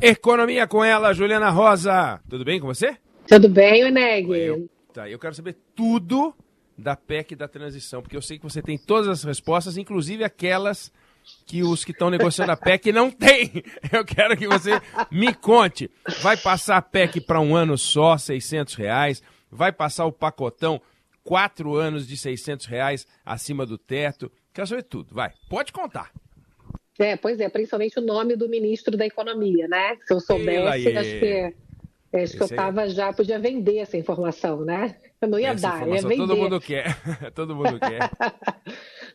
Economia com ela, Juliana Rosa. Tudo bem com você? Tudo bem, Oneg? Eu, tá, eu quero saber tudo da PEC da transição, porque eu sei que você tem todas as respostas, inclusive aquelas que os que estão negociando a PEC não têm. Eu quero que você me conte. Vai passar a PEC para um ano só, 600 reais? Vai passar o pacotão, quatro anos de 600 reais acima do teto? Quero saber tudo. Vai, pode contar. É, pois é, principalmente o nome do ministro da Economia, né? Se eu soubesse, acho que, acho que eu tava já, podia vender essa informação, né? Eu não ia essa dar, ia vender. Todo mundo quer, todo mundo quer.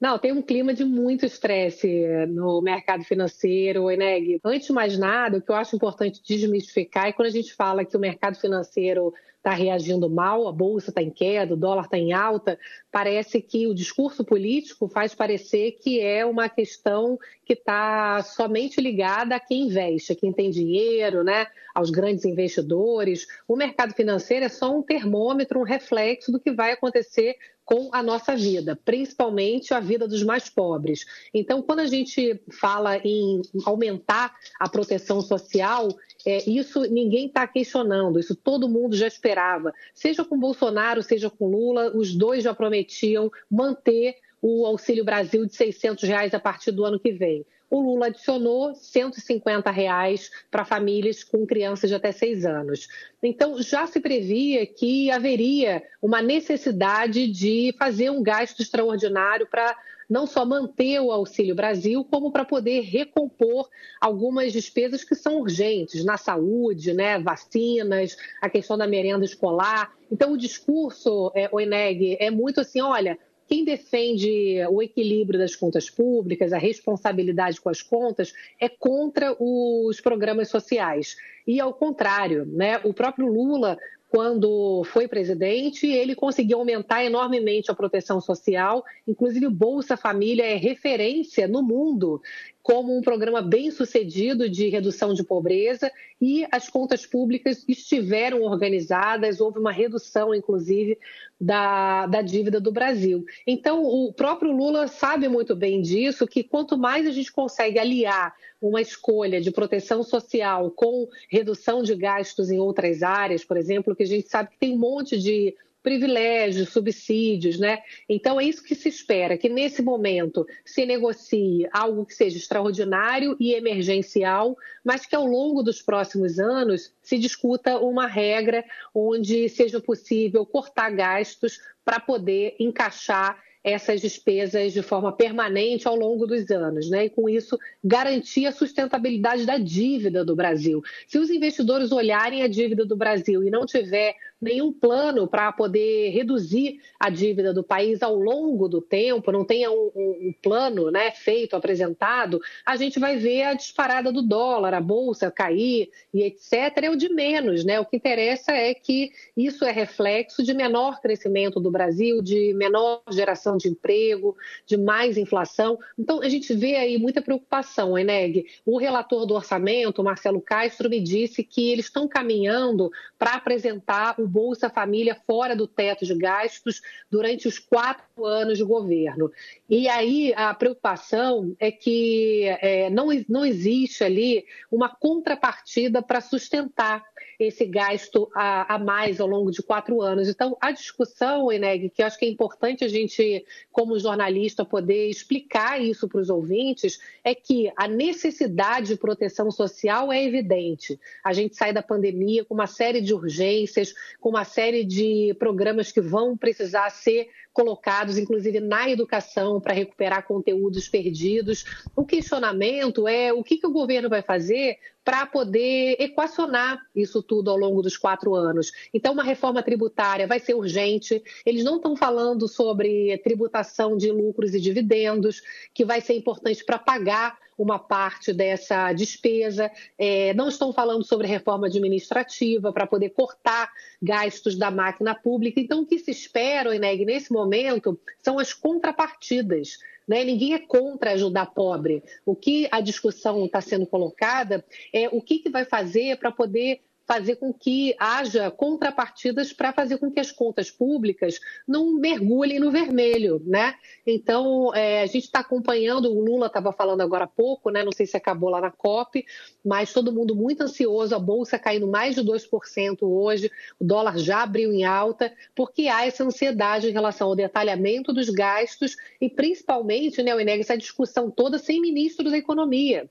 Não, tem um clima de muito estresse no mercado financeiro, Eneg. Antes de mais nada, o que eu acho importante desmistificar é quando a gente fala que o mercado financeiro está reagindo mal, a bolsa está em queda, o dólar está em alta, parece que o discurso político faz parecer que é uma questão que está somente ligada a quem investe, a quem tem dinheiro, né, aos grandes investidores. O mercado financeiro é só um termômetro, um reflexo do que vai acontecer com a nossa vida, principalmente a vida dos mais pobres. Então, quando a gente fala em aumentar a proteção social, é, isso ninguém está questionando, isso todo mundo já esperava. Seja com Bolsonaro, seja com Lula, os dois já prometiam manter o Auxílio Brasil de 600 reais a partir do ano que vem o Lula adicionou 150 reais para famílias com crianças de até seis anos. Então, já se previa que haveria uma necessidade de fazer um gasto extraordinário para não só manter o Auxílio Brasil, como para poder recompor algumas despesas que são urgentes na saúde, né, vacinas, a questão da merenda escolar. Então, o discurso, é, o Eneg, é muito assim, olha, quem defende o equilíbrio das contas públicas, a responsabilidade com as contas, é contra os programas sociais. E ao contrário, né? o próprio Lula quando foi presidente, ele conseguiu aumentar enormemente a proteção social, inclusive o Bolsa Família é referência no mundo como um programa bem sucedido de redução de pobreza e as contas públicas estiveram organizadas, houve uma redução, inclusive, da, da dívida do Brasil. Então, o próprio Lula sabe muito bem disso, que quanto mais a gente consegue aliar uma escolha de proteção social com redução de gastos em outras áreas, por exemplo, que a gente sabe que tem um monte de privilégios, subsídios, né? Então é isso que se espera, que nesse momento se negocie algo que seja extraordinário e emergencial, mas que ao longo dos próximos anos se discuta uma regra onde seja possível cortar gastos para poder encaixar essas despesas de forma permanente ao longo dos anos, né? E com isso garantir a sustentabilidade da dívida do Brasil. Se os investidores olharem a dívida do Brasil e não tiver nenhum plano para poder reduzir a dívida do país ao longo do tempo, não tenha um, um, um, plano né, feito, apresentado, a gente vai ver a disparada do dólar, a bolsa cair e etc. É o de menos, né? O que interessa é que isso é reflexo de menor crescimento do Brasil, de menor geração de emprego, de mais inflação. Então, a gente vê aí muita preocupação, Eneg. O relator do orçamento, Marcelo Castro, me disse que eles estão caminhando para apresentar o Bolsa Família fora do teto de gastos durante os quatro anos de governo. E aí a preocupação é que é, não, não existe ali uma contrapartida para sustentar esse gasto a, a, mais ao longo de quatro anos. Então, a discussão, Eneg, que eu acho que é importante a gente, como jornalista, poder explicar isso para os ouvintes, é que a necessidade de proteção social é evidente. A gente sai da pandemia com uma série de urgências, com uma série de programas que vão precisar ser colocados, inclusive na educação, para recuperar conteúdos perdidos. O questionamento é o que, que o governo vai fazer para poder equacionar isso tudo ao longo dos quatro anos. Então, uma reforma tributária vai ser urgente. Eles não estão falando sobre tributação de lucros e dividendos, que vai ser importante para pagar uma parte dessa despesa. É, não estão falando sobre reforma administrativa para poder cortar gastos da máquina pública. Então, o que se espera, Ineg, nesse momento, são as contrapartidas. Né? Ninguém é contra ajudar pobre. O que a discussão está sendo colocada é o que, que vai fazer para poder fazer com que haja contrapartidas para fazer com que as contas públicas não mergulhem no vermelho, né? Então, é, a gente está acompanhando, o Lula estava falando agora há pouco, né? Não sei se acabou lá na COP, mas todo mundo muito ansioso, a Bolsa caindo mais de 2% hoje, o dólar já abriu em alta, porque há essa ansiedade em relação ao detalhamento dos gastos e principalmente, né, o Ineg, essa discussão toda sem ministro da Economia.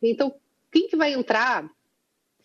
Então, quem que vai entrar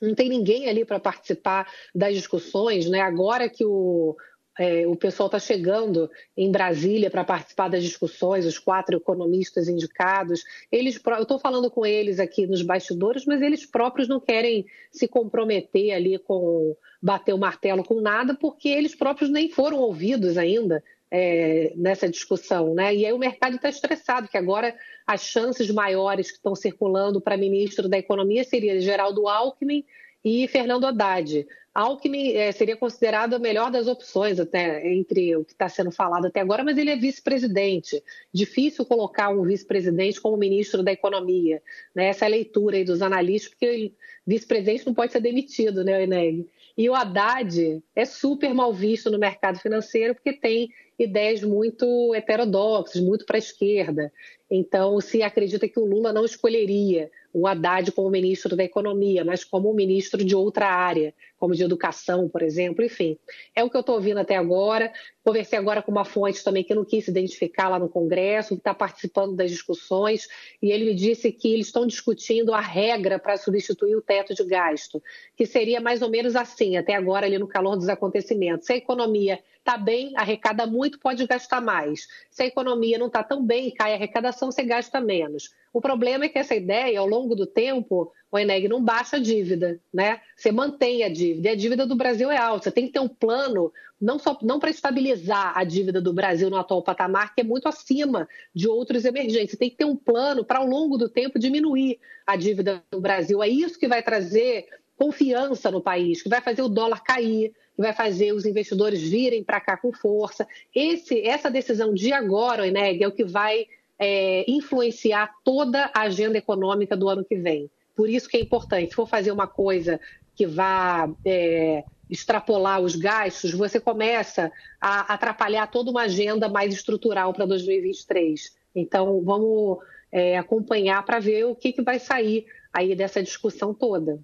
não tem ninguém ali para participar das discussões, né? Agora que o, é, o pessoal está chegando em Brasília para participar das discussões, os quatro economistas indicados. Eles, eu estou falando com eles aqui nos bastidores, mas eles próprios não querem se comprometer ali com bater o martelo com nada, porque eles próprios nem foram ouvidos ainda é, nessa discussão, né? E aí o mercado está estressado, que agora as chances maiores que estão circulando para ministro da Economia seria Geraldo Alckmin e Fernando Haddad. Alckmin é, seria considerado a melhor das opções até entre o que está sendo falado até agora, mas ele é vice-presidente. Difícil colocar um vice-presidente como ministro da Economia. Né? Essa é a leitura aí dos analistas, porque vice-presidente não pode ser demitido, né, Eneg? E o Haddad é super mal visto no mercado financeiro porque tem ideias muito heterodoxas, muito para a esquerda. Então, se acredita que o Lula não escolheria o Haddad como ministro da Economia, mas como ministro de outra área, como de educação, por exemplo, enfim. É o que eu estou ouvindo até agora. Conversei agora com uma fonte também que não quis se identificar lá no Congresso, que está participando das discussões, e ele me disse que eles estão discutindo a regra para substituir o teto de gasto, que seria mais ou menos assim, até agora, ali no calor dos acontecimentos. Se a economia está bem, arrecada muito, pode gastar mais. Se a economia não está tão bem, cai a arrecadação, você gasta menos. O problema é que essa ideia, ao longo do tempo, o Eneg não baixa a dívida, né? Você mantém a dívida. E a dívida do Brasil é alta. Você tem que ter um plano, não só não para estabilizar a dívida do Brasil no atual patamar, que é muito acima de outros emergentes. Você tem que ter um plano para, ao longo do tempo, diminuir a dívida do Brasil. É isso que vai trazer confiança no país, que vai fazer o dólar cair, que vai fazer os investidores virem para cá com força. Esse, essa decisão de agora, o Eneg, é o que vai é, influenciar toda a agenda econômica do ano que vem. Por isso que é importante, se for fazer uma coisa que vá é, extrapolar os gastos, você começa a atrapalhar toda uma agenda mais estrutural para 2023. Então, vamos é, acompanhar para ver o que, que vai sair aí dessa discussão toda.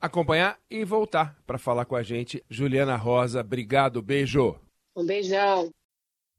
Acompanhar e voltar para falar com a gente. Juliana Rosa, obrigado, beijo. Um beijão.